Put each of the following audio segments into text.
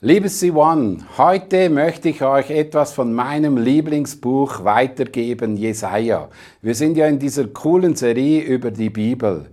Liebes C1, heute möchte ich euch etwas von meinem Lieblingsbuch weitergeben, Jesaja. Wir sind ja in dieser coolen Serie über die Bibel.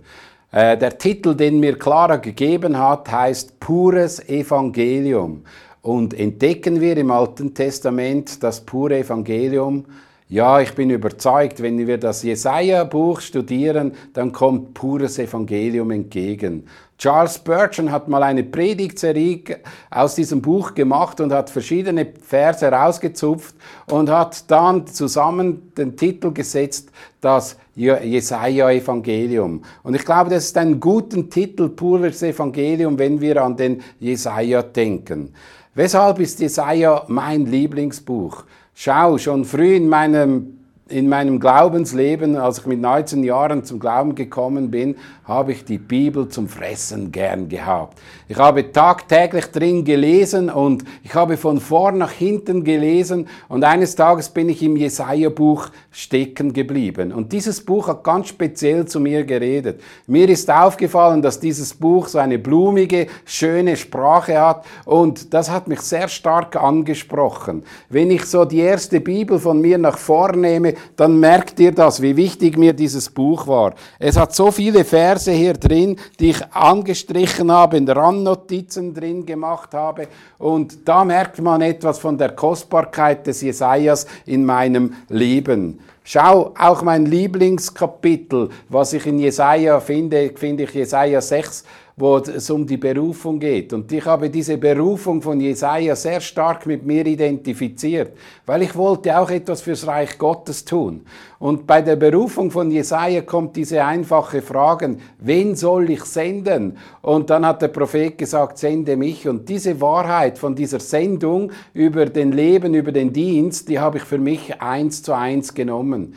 Äh, der Titel, den mir Clara gegeben hat, heißt Pures Evangelium. Und entdecken wir im Alten Testament das pure Evangelium ja, ich bin überzeugt, wenn wir das Jesaja-Buch studieren, dann kommt pures Evangelium entgegen. Charles Spurgeon hat mal eine Predigtserie aus diesem Buch gemacht und hat verschiedene Verse rausgezupft und hat dann zusammen den Titel gesetzt, das Jesaja-Evangelium. Und ich glaube, das ist ein guter Titel, pures Evangelium, wenn wir an den Jesaja denken. Weshalb ist Jesaja mein Lieblingsbuch? Schau, schon früh in meinem in meinem Glaubensleben, als ich mit 19 Jahren zum Glauben gekommen bin, habe ich die Bibel zum Fressen gern gehabt. Ich habe tagtäglich drin gelesen und ich habe von vorn nach hinten gelesen und eines Tages bin ich im Jesaja-Buch stecken geblieben. Und dieses Buch hat ganz speziell zu mir geredet. Mir ist aufgefallen, dass dieses Buch so eine blumige, schöne Sprache hat und das hat mich sehr stark angesprochen. Wenn ich so die erste Bibel von mir nach vorn nehme, dann merkt ihr das, wie wichtig mir dieses Buch war. Es hat so viele Verse hier drin, die ich angestrichen habe, in Randnotizen drin gemacht habe. Und da merkt man etwas von der Kostbarkeit des Jesajas in meinem Leben. Schau, auch mein Lieblingskapitel, was ich in Jesaja finde, finde ich Jesaja 6, wo es um die Berufung geht. Und ich habe diese Berufung von Jesaja sehr stark mit mir identifiziert, weil ich wollte auch etwas fürs Reich Gottes tun. Und bei der Berufung von Jesaja kommt diese einfache Frage, wen soll ich senden? Und dann hat der Prophet gesagt, sende mich. Und diese Wahrheit von dieser Sendung über den Leben, über den Dienst, die habe ich für mich eins zu eins genommen.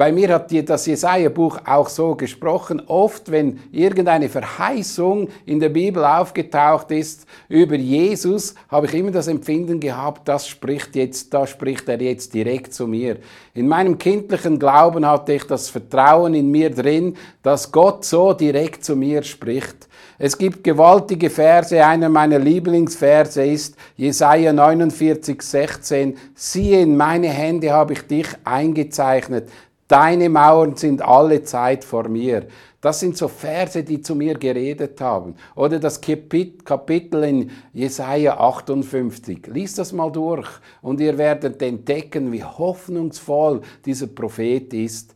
Bei mir hat das Jesaja-Buch auch so gesprochen. Oft, wenn irgendeine Verheißung in der Bibel aufgetaucht ist über Jesus, habe ich immer das Empfinden gehabt, das spricht jetzt, da spricht er jetzt direkt zu mir. In meinem kindlichen Glauben hatte ich das Vertrauen in mir drin, dass Gott so direkt zu mir spricht. Es gibt gewaltige Verse. Einer meiner Lieblingsverse ist Jesaja 49, 16. Siehe, in meine Hände habe ich dich eingezeichnet. Deine Mauern sind alle Zeit vor mir. Das sind so Verse, die zu mir geredet haben. Oder das Kapitel in Jesaja 58. Lies das mal durch und ihr werdet entdecken, wie hoffnungsvoll dieser Prophet ist.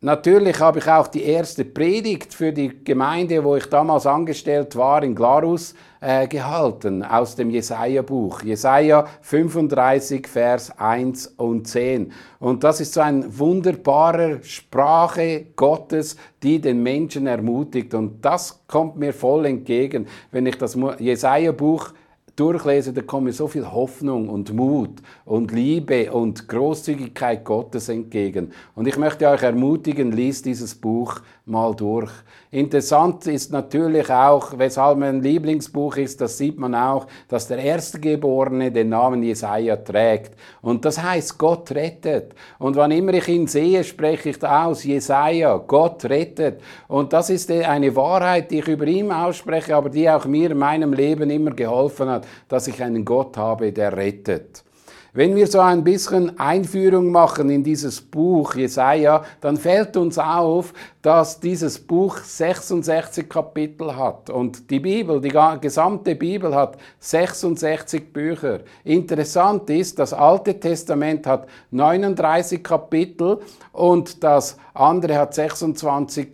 Natürlich habe ich auch die erste Predigt für die Gemeinde, wo ich damals angestellt war, in Glarus, äh, gehalten, aus dem Jesaja-Buch. Jesaja 35, Vers 1 und 10. Und das ist so ein wunderbarer Sprache Gottes, die den Menschen ermutigt. Und das kommt mir voll entgegen, wenn ich das Jesaja-Buch durchlese, da kommt mir so viel Hoffnung und Mut und Liebe und Großzügigkeit Gottes entgegen. Und ich möchte euch ermutigen, liest dieses Buch mal durch. Interessant ist natürlich auch, weshalb mein Lieblingsbuch ist, das sieht man auch, dass der Erstgeborene den Namen Jesaja trägt. Und das heißt, Gott rettet. Und wann immer ich ihn sehe, spreche ich aus, Jesaja, Gott rettet. Und das ist eine Wahrheit, die ich über ihn ausspreche, aber die auch mir in meinem Leben immer geholfen hat, dass ich einen Gott habe, der rettet. Wenn wir so ein bisschen Einführung machen in dieses Buch Jesaja, dann fällt uns auf, dass dieses Buch 66 Kapitel hat. Und die Bibel, die gesamte Bibel hat 66 Bücher. Interessant ist, das Alte Testament hat 39 Kapitel und das andere hat 26,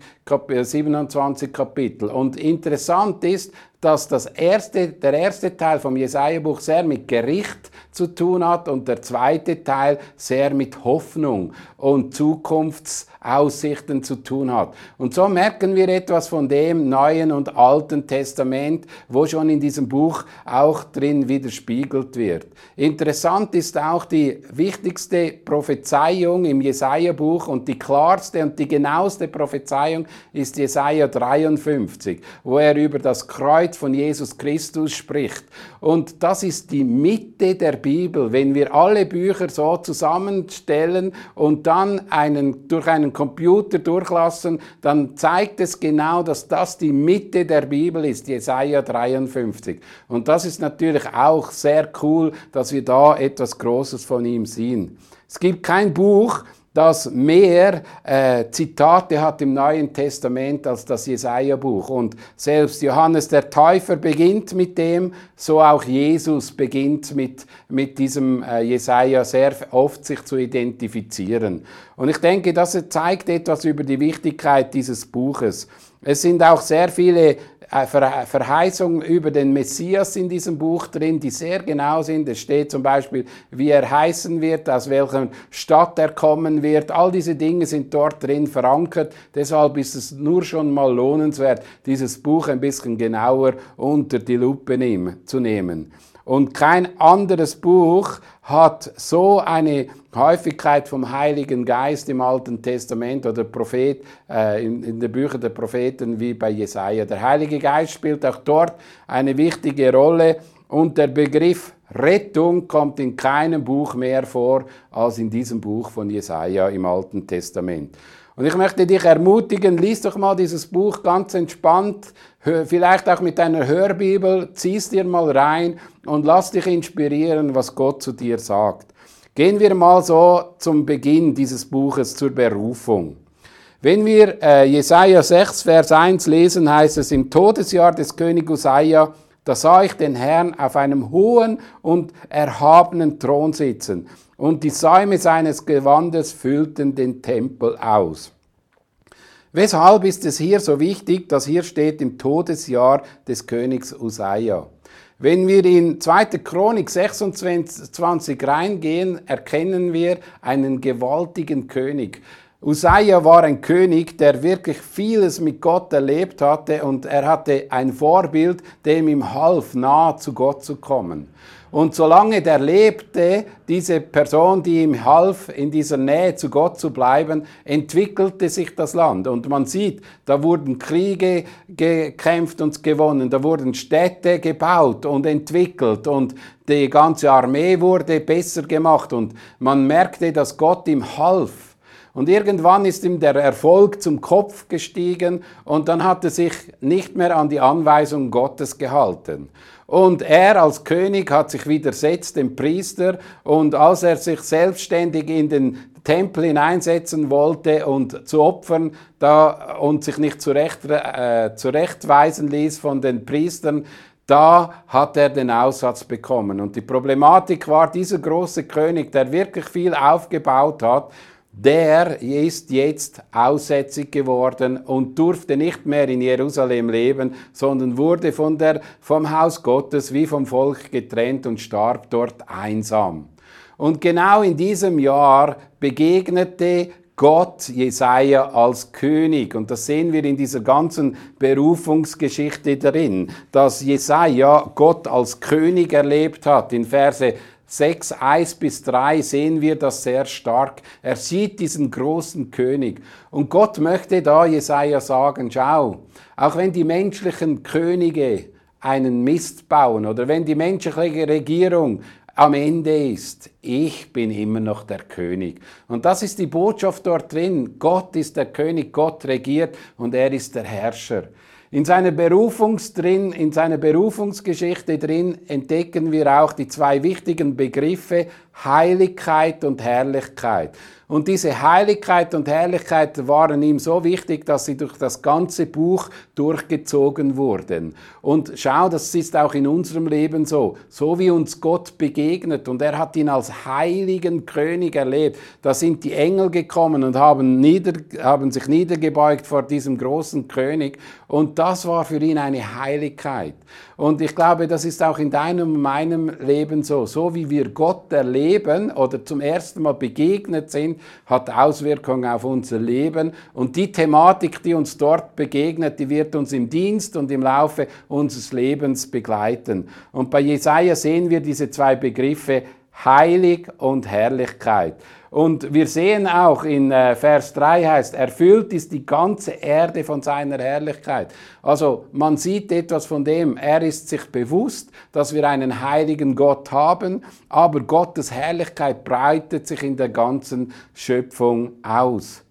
27 Kapitel. Und interessant ist, dass das erste, der erste Teil vom Jesaja-Buch sehr mit Gericht zu tun hat und der zweite Teil sehr mit Hoffnung und Zukunftsaussichten zu tun hat. Und so merken wir etwas von dem Neuen und Alten Testament, wo schon in diesem Buch auch drin widerspiegelt wird. Interessant ist auch die wichtigste Prophezeiung im Jesaja-Buch und die klarste und die genaueste Prophezeiung ist Jesaja 53, wo er über das Kreuz von Jesus Christus spricht. Und das ist die Mitte der Bibel wenn wir alle Bücher so zusammenstellen und dann einen, durch einen Computer durchlassen, dann zeigt es genau, dass das die Mitte der Bibel ist, Jesaja 53. Und das ist natürlich auch sehr cool, dass wir da etwas Großes von ihm sehen. Es gibt kein Buch, das mehr äh, Zitate hat im Neuen Testament als das Jesaja-Buch. Und selbst Johannes der Täufer beginnt mit dem, so auch Jesus beginnt mit, mit diesem äh, Jesaja sehr oft sich zu identifizieren. Und ich denke, das zeigt etwas über die Wichtigkeit dieses Buches. Es sind auch sehr viele Verheißungen über den Messias in diesem Buch drin, die sehr genau sind. Es steht zum Beispiel, wie er heißen wird, aus welcher Stadt er kommen wird. All diese Dinge sind dort drin verankert. Deshalb ist es nur schon mal lohnenswert, dieses Buch ein bisschen genauer unter die Lupe zu nehmen. Und kein anderes Buch hat so eine Häufigkeit vom Heiligen Geist im Alten Testament oder Prophet, äh, in, in den Büchern der Propheten wie bei Jesaja. Der Heilige Geist spielt auch dort eine wichtige Rolle und der Begriff Rettung kommt in keinem Buch mehr vor als in diesem Buch von Jesaja im Alten Testament. Und ich möchte dich ermutigen, lies doch mal dieses Buch ganz entspannt, vielleicht auch mit einer Hörbibel, ziehst dir mal rein und lass dich inspirieren, was Gott zu dir sagt. Gehen wir mal so zum Beginn dieses Buches zur Berufung. Wenn wir äh, Jesaja 6, Vers 1 lesen, heißt es, im Todesjahr des König Usaja, da sah ich den Herrn auf einem hohen und erhabenen Thron sitzen und die Säume seines Gewandes füllten den Tempel aus. Weshalb ist es hier so wichtig, dass hier steht im Todesjahr des Königs Usaia? Wenn wir in 2. Chronik 26 reingehen, erkennen wir einen gewaltigen König. Usaia war ein König, der wirklich vieles mit Gott erlebt hatte und er hatte ein Vorbild, dem ihm half, nah zu Gott zu kommen. Und solange der lebte, diese Person, die ihm half, in dieser Nähe zu Gott zu bleiben, entwickelte sich das Land. Und man sieht, da wurden Kriege gekämpft und gewonnen, da wurden Städte gebaut und entwickelt und die ganze Armee wurde besser gemacht und man merkte, dass Gott ihm half und irgendwann ist ihm der Erfolg zum Kopf gestiegen und dann hat er sich nicht mehr an die Anweisung Gottes gehalten. Und er als König hat sich widersetzt dem Priester und als er sich selbstständig in den Tempel hineinsetzen wollte und zu opfern da, und sich nicht zurecht, äh, zurechtweisen ließ von den Priestern, da hat er den Aussatz bekommen. Und die Problematik war, dieser große König, der wirklich viel aufgebaut hat, der ist jetzt aussätzig geworden und durfte nicht mehr in Jerusalem leben, sondern wurde von der, vom Haus Gottes wie vom Volk getrennt und starb dort einsam. Und genau in diesem Jahr begegnete Gott Jesaja als König. Und das sehen wir in dieser ganzen Berufungsgeschichte drin, dass Jesaja Gott als König erlebt hat. In Verse 6, 1 bis 3 sehen wir das sehr stark. Er sieht diesen großen König. Und Gott möchte da Jesaja sagen, schau, auch wenn die menschlichen Könige einen Mist bauen oder wenn die menschliche Regierung am Ende ist, ich bin immer noch der König. Und das ist die Botschaft dort drin. Gott ist der König, Gott regiert und er ist der Herrscher. In seiner, Berufungs drin, in seiner Berufungsgeschichte drin entdecken wir auch die zwei wichtigen Begriffe Heiligkeit und Herrlichkeit. Und diese Heiligkeit und Herrlichkeit waren ihm so wichtig, dass sie durch das ganze Buch durchgezogen wurden. Und schau, das ist auch in unserem Leben so. So wie uns Gott begegnet und er hat ihn als heiligen König erlebt. Da sind die Engel gekommen und haben, nieder, haben sich niedergebeugt vor diesem großen König. Und das war für ihn eine Heiligkeit. Und ich glaube, das ist auch in deinem und meinem Leben so. So wie wir Gott erleben oder zum ersten Mal begegnet sind, hat Auswirkungen auf unser Leben. Und die Thematik, die uns dort begegnet, die wird uns im Dienst und im Laufe unseres Lebens begleiten. Und bei Jesaja sehen wir diese zwei Begriffe heilig und Herrlichkeit. Und wir sehen auch in äh, Vers 3 heißt, erfüllt ist die ganze Erde von seiner Herrlichkeit. Also man sieht etwas von dem, er ist sich bewusst, dass wir einen heiligen Gott haben, aber Gottes Herrlichkeit breitet sich in der ganzen Schöpfung aus.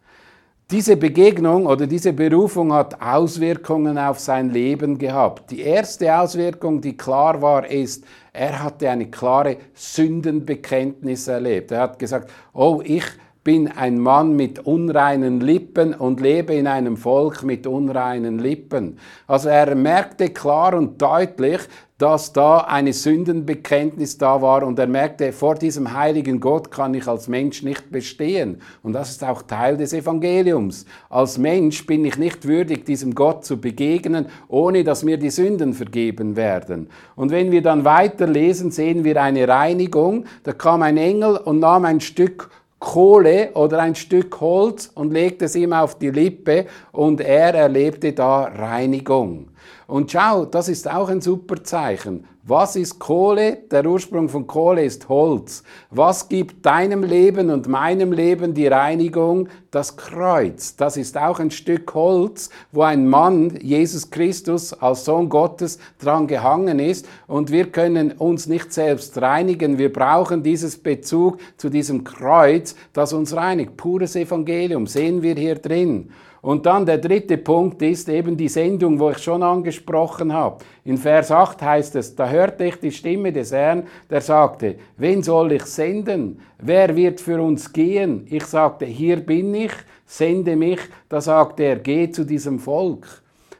Diese Begegnung oder diese Berufung hat Auswirkungen auf sein Leben gehabt. Die erste Auswirkung, die klar war, ist, er hatte eine klare Sündenbekenntnis erlebt. Er hat gesagt, oh, ich bin ein Mann mit unreinen Lippen und lebe in einem Volk mit unreinen Lippen. Also er merkte klar und deutlich, dass da eine Sündenbekenntnis da war und er merkte, vor diesem heiligen Gott kann ich als Mensch nicht bestehen. Und das ist auch Teil des Evangeliums. Als Mensch bin ich nicht würdig, diesem Gott zu begegnen, ohne dass mir die Sünden vergeben werden. Und wenn wir dann weiterlesen, sehen wir eine Reinigung. Da kam ein Engel und nahm ein Stück Kohle oder ein Stück Holz und legte es ihm auf die Lippe und er erlebte da Reinigung. Und schau, das ist auch ein super Zeichen. Was ist Kohle? Der Ursprung von Kohle ist Holz. Was gibt deinem Leben und meinem Leben die Reinigung? Das Kreuz. Das ist auch ein Stück Holz, wo ein Mann, Jesus Christus, als Sohn Gottes dran gehangen ist. Und wir können uns nicht selbst reinigen. Wir brauchen dieses Bezug zu diesem Kreuz, das uns reinigt. Pures Evangelium sehen wir hier drin. Und dann der dritte Punkt ist eben die Sendung, wo ich schon angesprochen habe. In Vers 8 heißt es, da hörte ich die Stimme des Herrn, der sagte, wen soll ich senden? Wer wird für uns gehen? Ich sagte, hier bin ich, sende mich. Da sagte er, geh zu diesem Volk.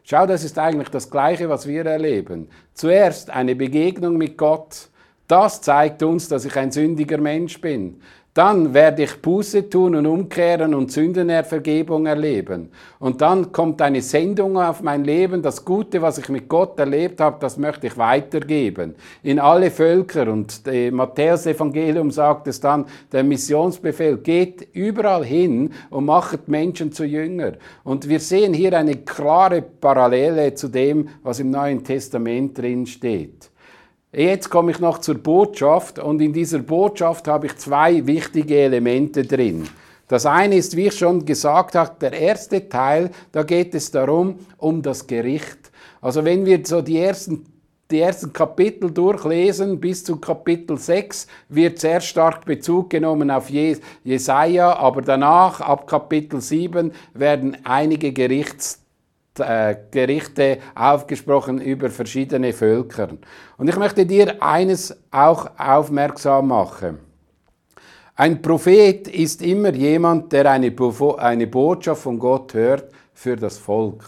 Schau, das ist eigentlich das Gleiche, was wir erleben. Zuerst eine Begegnung mit Gott. Das zeigt uns, dass ich ein sündiger Mensch bin dann werde ich Buße tun und umkehren und Sündenervergebung erleben. Und dann kommt eine Sendung auf mein Leben. Das Gute, was ich mit Gott erlebt habe, das möchte ich weitergeben. In alle Völker. Und Matthäus Evangelium sagt es dann, der Missionsbefehl geht überall hin und macht Menschen zu Jünger. Und wir sehen hier eine klare Parallele zu dem, was im Neuen Testament drin steht. Jetzt komme ich noch zur Botschaft und in dieser Botschaft habe ich zwei wichtige Elemente drin. Das eine ist, wie ich schon gesagt habe, der erste Teil, da geht es darum, um das Gericht. Also wenn wir so die ersten, die ersten Kapitel durchlesen, bis zu Kapitel 6, wird sehr stark Bezug genommen auf Jesaja, aber danach, ab Kapitel 7, werden einige Gerichts Gerichte aufgesprochen über verschiedene Völker. Und ich möchte dir eines auch aufmerksam machen. Ein Prophet ist immer jemand, der eine, Botschaft von Gott hört für das Volk.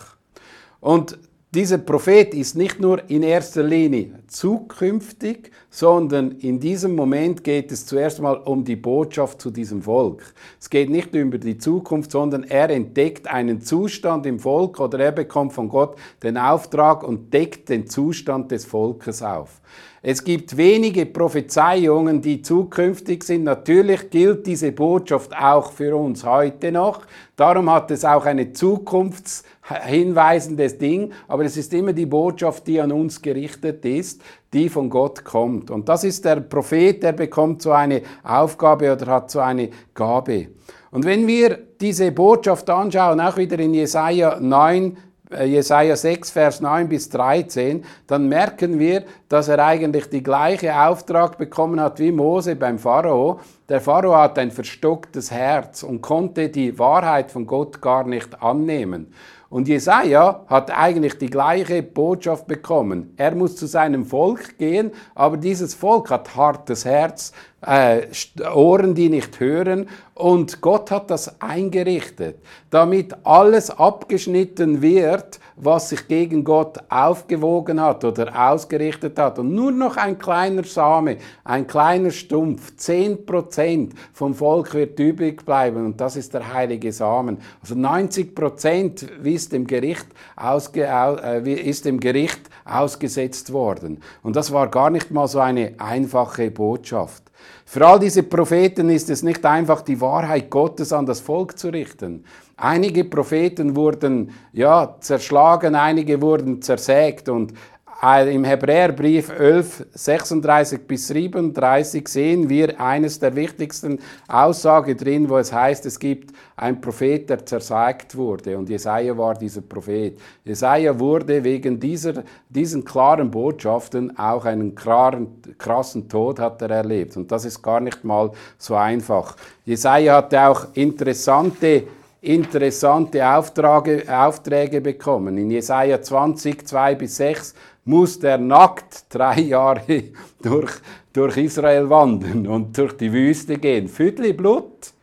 Und dieser Prophet ist nicht nur in erster Linie zukünftig, sondern in diesem Moment geht es zuerst mal um die Botschaft zu diesem Volk. Es geht nicht über die Zukunft, sondern er entdeckt einen Zustand im Volk oder er bekommt von Gott den Auftrag und deckt den Zustand des Volkes auf. Es gibt wenige Prophezeiungen, die zukünftig sind. Natürlich gilt diese Botschaft auch für uns heute noch. Darum hat es auch eine zukunftshinweisendes Ding, aber es ist immer die Botschaft, die an uns gerichtet ist, die von Gott kommt. Und das ist der Prophet, der bekommt so eine Aufgabe oder hat so eine Gabe. Und wenn wir diese Botschaft anschauen, auch wieder in Jesaja 9, äh, Jesaja 6, Vers 9 bis 13, dann merken wir, dass er eigentlich die gleiche Auftrag bekommen hat wie Mose beim Pharao. Der Pharao hat ein verstocktes Herz und konnte die Wahrheit von Gott gar nicht annehmen. Und Jesaja hat eigentlich die gleiche Botschaft bekommen. Er muss zu seinem Volk gehen, aber dieses Volk hat hartes Herz, äh, Ohren, die nicht hören. Und Gott hat das eingerichtet, damit alles abgeschnitten wird, was sich gegen Gott aufgewogen hat oder ausgerichtet hat. Und nur noch ein kleiner Same, ein kleiner Stumpf, zehn Prozent vom Volk wird übrig bleiben. Und das ist der heilige Samen. Also 90 Prozent ist dem Gericht, ausge, äh, ist dem Gericht ausgesetzt worden. Und das war gar nicht mal so eine einfache Botschaft. Für all diese Propheten ist es nicht einfach, die Wahrheit Gottes an das Volk zu richten. Einige Propheten wurden ja, zerschlagen, einige wurden zersägt und im Hebräerbrief 11, 36 bis 37 sehen wir eines der wichtigsten Aussagen drin, wo es heißt, es gibt einen Prophet, der zersagt wurde. Und Jesaja war dieser Prophet. Jesaja wurde wegen dieser, diesen klaren Botschaften auch einen klaren, krassen Tod hat er erlebt. Und das ist gar nicht mal so einfach. Jesaja hatte auch interessante interessante Aufträge, Aufträge bekommen. In Jesaja 20, 2 bis 6 muss der nackt drei Jahre durch, durch Israel wandern und durch die Wüste gehen. Füdli Blut,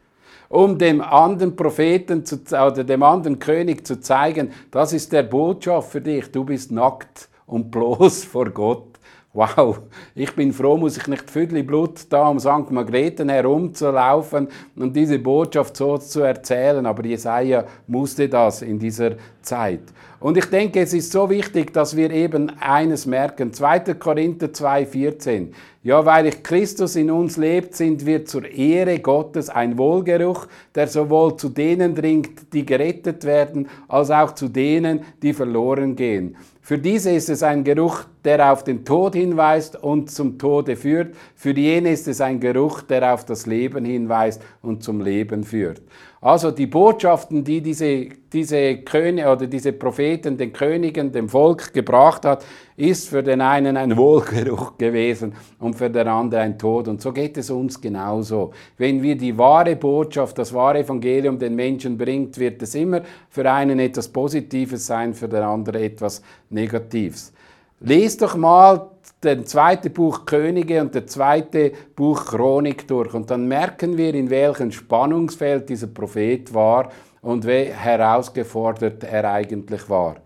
um dem anderen Propheten zu, oder dem anderen König zu zeigen, das ist der Botschaft für dich, du bist nackt und bloß vor Gott. Wow, ich bin froh, muss ich nicht Viertel Blut da um St. Margrethen herumzulaufen und diese Botschaft so zu erzählen, aber Jesaja musste das in dieser Zeit. Und ich denke, es ist so wichtig, dass wir eben eines merken. 2. Korinther 2,14. Ja, weil Christus in uns lebt, sind wir zur Ehre Gottes ein Wohlgeruch, der sowohl zu denen dringt, die gerettet werden, als auch zu denen, die verloren gehen. Für diese ist es ein Geruch, der auf den Tod hinweist und zum Tode führt. Für jene ist es ein Geruch, der auf das Leben hinweist und zum Leben führt. Also die Botschaften, die diese, diese Könige oder diese Propheten den Königen, dem Volk gebracht hat, ist für den einen ein Wohlgeruch gewesen und für den anderen ein Tod. Und so geht es uns genauso. Wenn wir die wahre Botschaft, das wahre Evangelium den Menschen bringt, wird es immer für einen etwas Positives sein, für den anderen etwas Negatives. Lest doch mal den zweiten Buch Könige und der zweite Buch Chronik durch und dann merken wir, in welchem Spannungsfeld dieser Prophet war und wie herausgefordert er eigentlich war.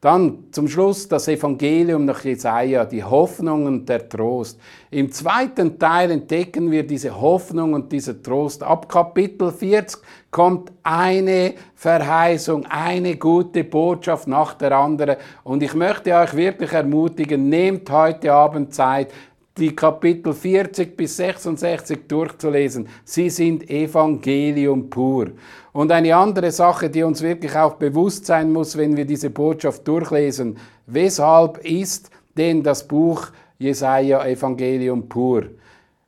Dann zum Schluss das Evangelium nach Jesaja, die Hoffnung und der Trost. Im zweiten Teil entdecken wir diese Hoffnung und dieser Trost. Ab Kapitel 40 kommt eine Verheißung, eine gute Botschaft nach der anderen. Und ich möchte euch wirklich ermutigen, nehmt heute Abend Zeit, die Kapitel 40 bis 66 durchzulesen. Sie sind Evangelium pur. Und eine andere Sache, die uns wirklich auch bewusst sein muss, wenn wir diese Botschaft durchlesen, weshalb ist denn das Buch Jesaja Evangelium pur?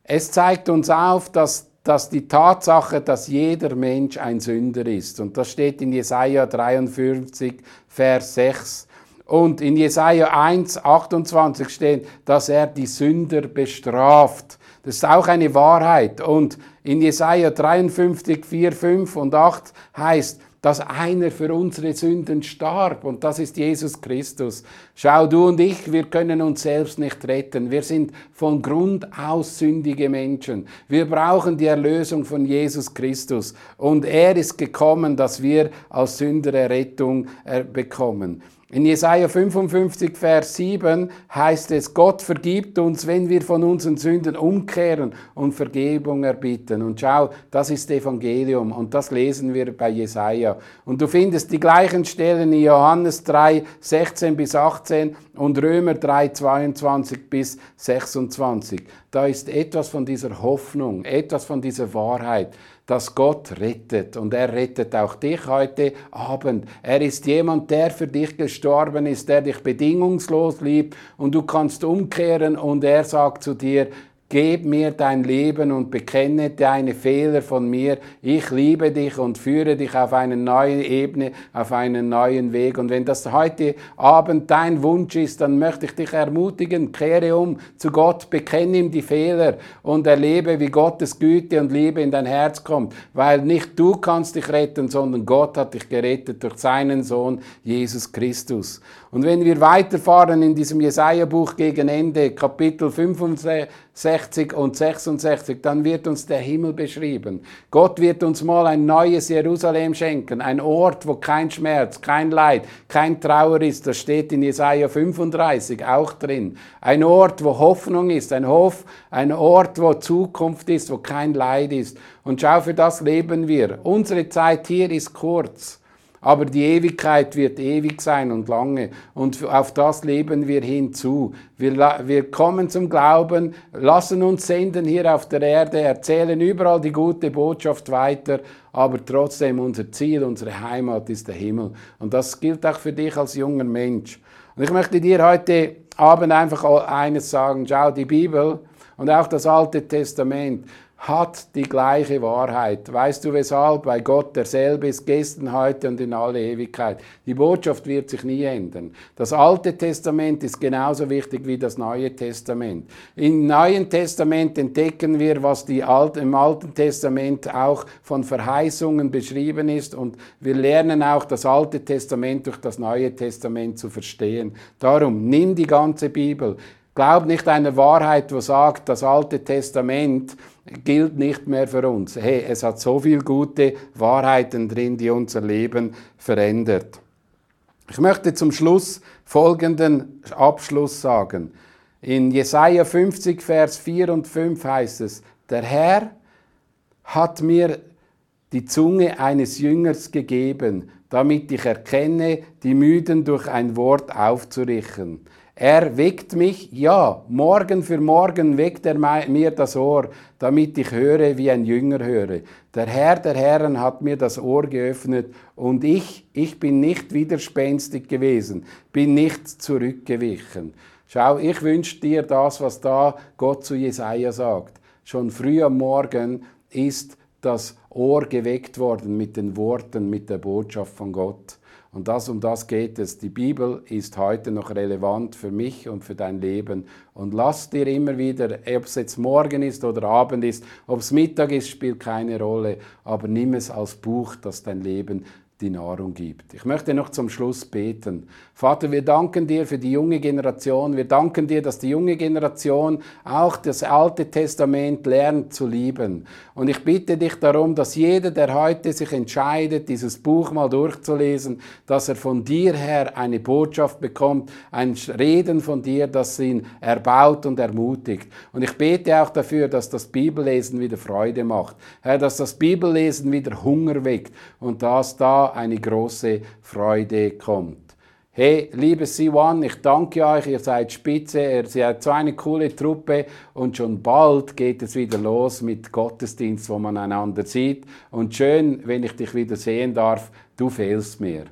Es zeigt uns auf, dass, dass die Tatsache, dass jeder Mensch ein Sünder ist. Und das steht in Jesaja 53, Vers 6. Und in Jesaja 1, 28 steht, dass er die Sünder bestraft. Das ist auch eine Wahrheit. Und in Jesaja 53, 4, 5 und 8 heißt, dass einer für unsere Sünden starb und das ist Jesus Christus. Schau, du und ich, wir können uns selbst nicht retten. Wir sind von Grund aus sündige Menschen. Wir brauchen die Erlösung von Jesus Christus und er ist gekommen, dass wir als Sünder Errettung äh, bekommen. In Jesaja 55, Vers 7 heißt es, Gott vergibt uns, wenn wir von unseren Sünden umkehren und Vergebung erbitten. Und schau, das ist Evangelium und das lesen wir bei Jesaja. Und du findest die gleichen Stellen in Johannes 3, 16 bis 18 und Römer 3, 22 bis 26. Da ist etwas von dieser Hoffnung, etwas von dieser Wahrheit dass Gott rettet und er rettet auch dich heute Abend. Er ist jemand, der für dich gestorben ist, der dich bedingungslos liebt und du kannst umkehren und er sagt zu dir, Gib mir dein Leben und bekenne deine Fehler von mir. Ich liebe dich und führe dich auf eine neue Ebene, auf einen neuen Weg. Und wenn das heute Abend dein Wunsch ist, dann möchte ich dich ermutigen, kehre um zu Gott, bekenne ihm die Fehler und erlebe, wie Gottes Güte und Liebe in dein Herz kommt. Weil nicht du kannst dich retten, sondern Gott hat dich gerettet durch seinen Sohn Jesus Christus. Und wenn wir weiterfahren in diesem Jesaja-Buch gegen Ende, Kapitel 65 und 66, dann wird uns der Himmel beschrieben. Gott wird uns mal ein neues Jerusalem schenken, ein Ort, wo kein Schmerz, kein Leid, kein Trauer ist. Das steht in Jesaja 35 auch drin. Ein Ort, wo Hoffnung ist, ein Hof, ein Ort, wo Zukunft ist, wo kein Leid ist. Und schau, für das leben wir. Unsere Zeit hier ist kurz. Aber die Ewigkeit wird ewig sein und lange. Und auf das leben wir hinzu. Wir, wir kommen zum Glauben, lassen uns senden hier auf der Erde, erzählen überall die gute Botschaft weiter. Aber trotzdem unser Ziel, unsere Heimat ist der Himmel. Und das gilt auch für dich als junger Mensch. Und ich möchte dir heute Abend einfach eines sagen, schau, die Bibel und auch das Alte Testament hat die gleiche Wahrheit. Weißt du weshalb? Weil Gott derselbe ist, gestern, heute und in alle Ewigkeit. Die Botschaft wird sich nie ändern. Das Alte Testament ist genauso wichtig wie das Neue Testament. Im Neuen Testament entdecken wir, was Alt im Alten Testament auch von Verheißungen beschrieben ist und wir lernen auch das Alte Testament durch das Neue Testament zu verstehen. Darum, nimm die ganze Bibel. Glaub nicht einer Wahrheit, wo sagt, das Alte Testament gilt nicht mehr für uns. Hey, es hat so viele gute Wahrheiten drin, die unser Leben verändert. Ich möchte zum Schluss folgenden Abschluss sagen. In Jesaja 50, Vers 4 und 5 heißt es, der Herr hat mir die Zunge eines Jüngers gegeben, damit ich erkenne, die Müden durch ein Wort aufzurichten. Er weckt mich, ja, morgen für morgen weckt er mir das Ohr, damit ich höre, wie ein Jünger höre. Der Herr der Herren hat mir das Ohr geöffnet und ich, ich bin nicht widerspenstig gewesen, bin nicht zurückgewichen. Schau, ich wünsche dir das, was da Gott zu Jesaja sagt. Schon früh am Morgen ist das Ohr geweckt worden mit den Worten, mit der Botschaft von Gott. Und das um das geht es. Die Bibel ist heute noch relevant für mich und für dein Leben. Und lass dir immer wieder, ob es jetzt morgen ist oder Abend ist, ob es Mittag ist, spielt keine Rolle. Aber nimm es als Buch, das dein Leben die Nahrung gibt. Ich möchte noch zum Schluss beten. Vater, wir danken dir für die junge Generation. Wir danken dir, dass die junge Generation auch das Alte Testament lernt zu lieben. Und ich bitte dich darum, dass jeder, der heute sich entscheidet, dieses Buch mal durchzulesen, dass er von dir her eine Botschaft bekommt, ein Reden von dir, das ihn erbaut und ermutigt. Und ich bete auch dafür, dass das Bibellesen wieder Freude macht. Herr, dass das Bibellesen wieder Hunger weckt und dass eine große Freude kommt. Hey, liebe C1, ich danke euch, ihr seid spitze, ihr seid so eine coole Truppe und schon bald geht es wieder los mit Gottesdienst, wo man einander sieht. Und schön, wenn ich dich wieder sehen darf, du fehlst mir.